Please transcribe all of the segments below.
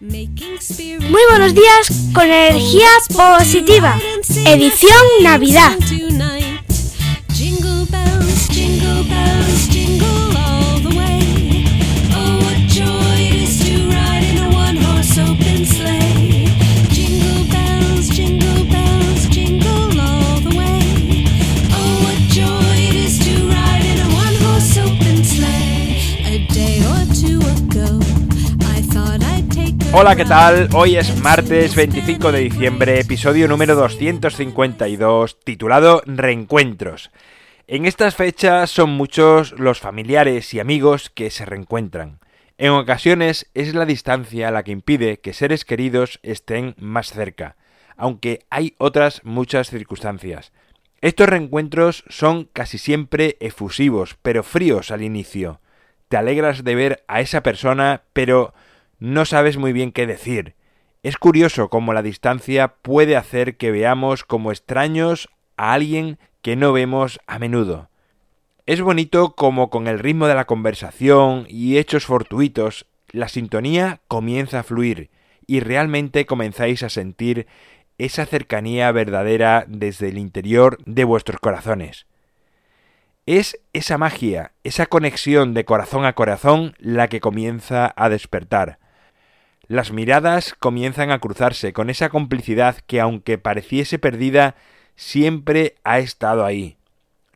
Muy buenos días con energía positiva. Edición Navidad. Hola, ¿qué tal? Hoy es martes 25 de diciembre, episodio número 252, titulado Reencuentros. En estas fechas son muchos los familiares y amigos que se reencuentran. En ocasiones es la distancia la que impide que seres queridos estén más cerca, aunque hay otras muchas circunstancias. Estos reencuentros son casi siempre efusivos, pero fríos al inicio. Te alegras de ver a esa persona, pero no sabes muy bien qué decir. Es curioso cómo la distancia puede hacer que veamos como extraños a alguien que no vemos a menudo. Es bonito como con el ritmo de la conversación y hechos fortuitos, la sintonía comienza a fluir y realmente comenzáis a sentir esa cercanía verdadera desde el interior de vuestros corazones. Es esa magia, esa conexión de corazón a corazón la que comienza a despertar. Las miradas comienzan a cruzarse con esa complicidad que aunque pareciese perdida, siempre ha estado ahí.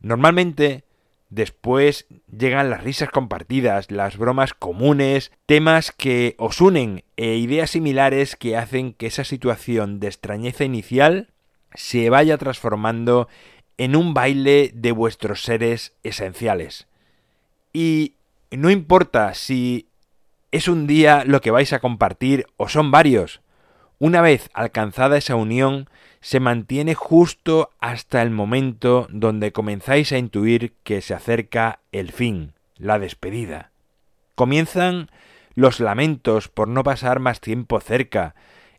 Normalmente, después llegan las risas compartidas, las bromas comunes, temas que os unen e ideas similares que hacen que esa situación de extrañeza inicial se vaya transformando en un baile de vuestros seres esenciales. Y no importa si es un día lo que vais a compartir o son varios. Una vez alcanzada esa unión, se mantiene justo hasta el momento donde comenzáis a intuir que se acerca el fin, la despedida. Comienzan los lamentos por no pasar más tiempo cerca,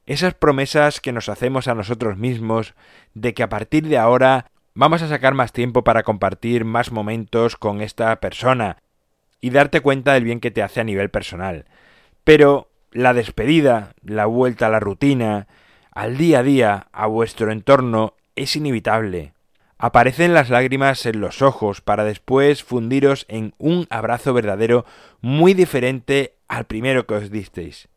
esas promesas que nos hacemos a nosotros mismos de que a partir de ahora vamos a sacar más tiempo para compartir más momentos con esta persona, y darte cuenta del bien que te hace a nivel personal. Pero la despedida, la vuelta a la rutina, al día a día, a vuestro entorno, es inevitable. Aparecen las lágrimas en los ojos para después fundiros en un abrazo verdadero muy diferente al primero que os disteis.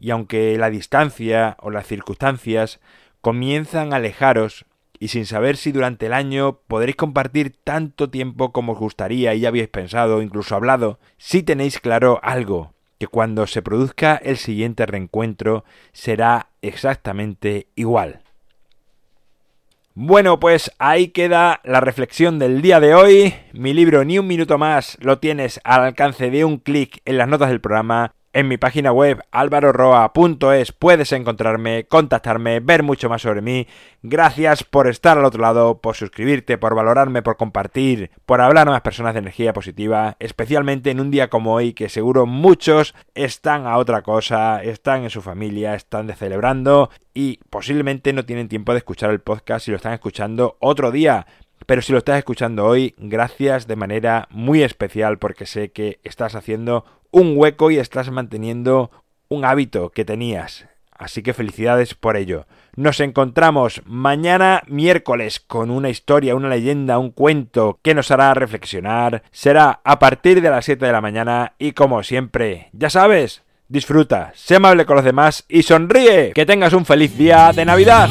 Y aunque la distancia o las circunstancias comienzan a alejaros, y sin saber si durante el año podréis compartir tanto tiempo como os gustaría y ya habéis pensado, incluso hablado, si tenéis claro algo, que cuando se produzca el siguiente reencuentro será exactamente igual. Bueno, pues ahí queda la reflexión del día de hoy. Mi libro Ni un minuto más lo tienes al alcance de un clic en las notas del programa en mi página web alvaroroa.es puedes encontrarme, contactarme, ver mucho más sobre mí. Gracias por estar al otro lado, por suscribirte, por valorarme, por compartir, por hablar a más personas de energía positiva, especialmente en un día como hoy que seguro muchos están a otra cosa, están en su familia, están de celebrando y posiblemente no tienen tiempo de escuchar el podcast si lo están escuchando otro día. Pero si lo estás escuchando hoy, gracias de manera muy especial porque sé que estás haciendo un hueco y estás manteniendo un hábito que tenías. Así que felicidades por ello. Nos encontramos mañana miércoles con una historia, una leyenda, un cuento que nos hará reflexionar. Será a partir de las 7 de la mañana y como siempre, ya sabes, disfruta, sé amable con los demás y sonríe. Que tengas un feliz día de Navidad.